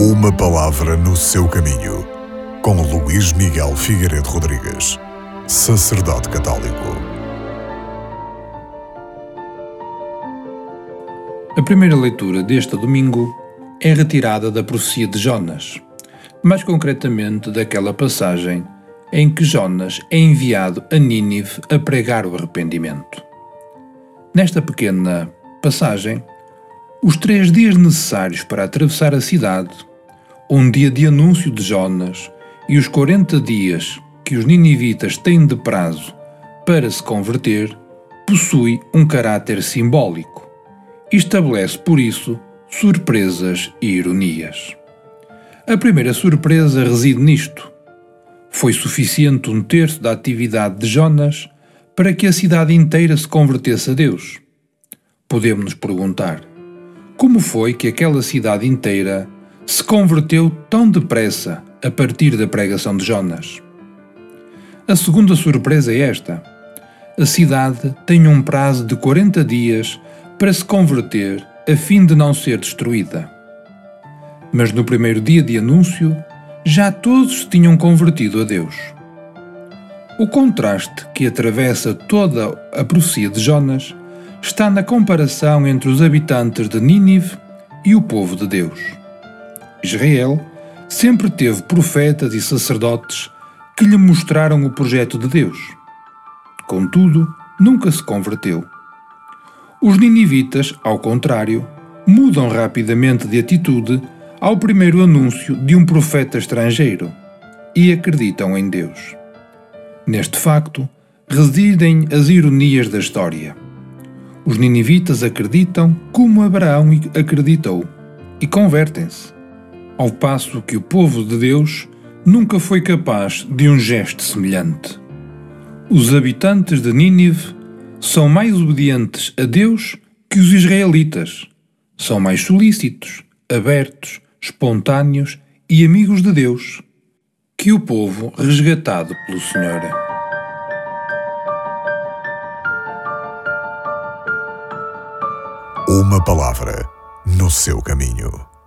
Uma palavra no seu caminho, com Luís Miguel Figueiredo Rodrigues, sacerdote católico. A primeira leitura deste domingo é retirada da profecia de Jonas, mais concretamente daquela passagem em que Jonas é enviado a Nínive a pregar o arrependimento. Nesta pequena passagem, os três dias necessários para atravessar a cidade, um dia de anúncio de Jonas e os 40 dias que os ninivitas têm de prazo para se converter, possui um caráter simbólico e estabelece, por isso, surpresas e ironias. A primeira surpresa reside nisto. Foi suficiente um terço da atividade de Jonas para que a cidade inteira se convertesse a Deus. Podemos nos perguntar: como foi que aquela cidade inteira se converteu tão depressa a partir da pregação de Jonas? A segunda surpresa é esta: a cidade tem um prazo de 40 dias para se converter a fim de não ser destruída. Mas no primeiro dia de anúncio, já todos se tinham convertido a Deus. O contraste que atravessa toda a profecia de Jonas está na comparação entre os habitantes de Nínive e o povo de Deus. Israel sempre teve profetas e sacerdotes que lhe mostraram o projeto de Deus. Contudo, nunca se converteu. Os ninivitas, ao contrário, mudam rapidamente de atitude ao primeiro anúncio de um profeta estrangeiro e acreditam em Deus. Neste facto residem as ironias da história. Os ninivitas acreditam como Abraão acreditou e convertem-se, ao passo que o povo de Deus nunca foi capaz de um gesto semelhante. Os habitantes de Nínive são mais obedientes a Deus que os israelitas. São mais solícitos, abertos, espontâneos e amigos de Deus que o povo resgatado pelo Senhor. Uma palavra no seu caminho.